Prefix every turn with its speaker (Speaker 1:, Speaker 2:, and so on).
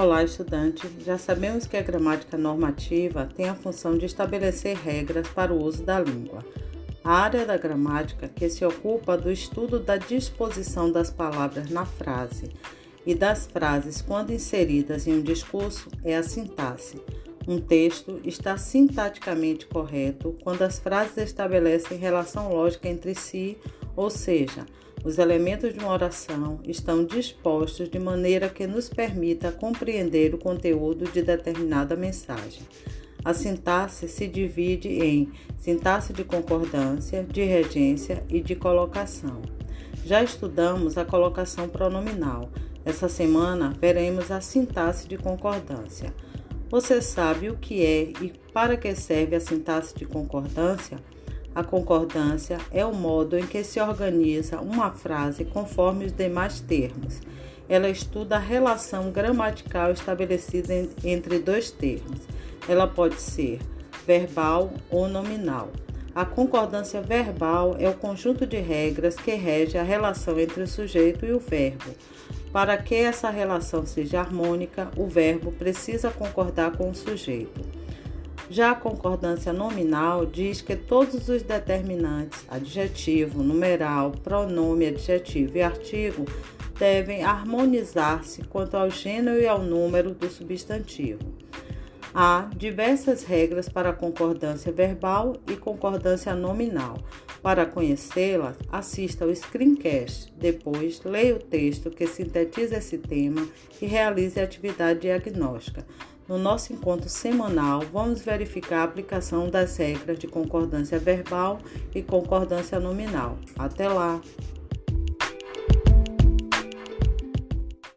Speaker 1: Olá, estudante! Já sabemos que a gramática normativa tem a função de estabelecer regras para o uso da língua. A área da gramática que se ocupa do estudo da disposição das palavras na frase e das frases quando inseridas em um discurso é a sintaxe. Um texto está sintaticamente correto quando as frases estabelecem relação lógica entre si, ou seja, os elementos de uma oração estão dispostos de maneira que nos permita compreender o conteúdo de determinada mensagem. A sintaxe se divide em sintaxe de concordância, de regência e de colocação. Já estudamos a colocação pronominal. Essa semana veremos a sintaxe de concordância. Você sabe o que é e para que serve a sintaxe de concordância? A concordância é o modo em que se organiza uma frase conforme os demais termos. Ela estuda a relação gramatical estabelecida entre dois termos. Ela pode ser verbal ou nominal. A concordância verbal é o conjunto de regras que rege a relação entre o sujeito e o verbo. Para que essa relação seja harmônica, o verbo precisa concordar com o sujeito. Já a concordância nominal diz que todos os determinantes, adjetivo, numeral, pronome adjetivo e artigo, devem harmonizar-se quanto ao gênero e ao número do substantivo. Há diversas regras para concordância verbal e concordância nominal. Para conhecê-las, assista ao screencast. Depois, leia o texto que sintetiza esse tema e realize a atividade diagnóstica. No nosso encontro semanal, vamos verificar a aplicação das regras de concordância verbal e concordância nominal. Até lá!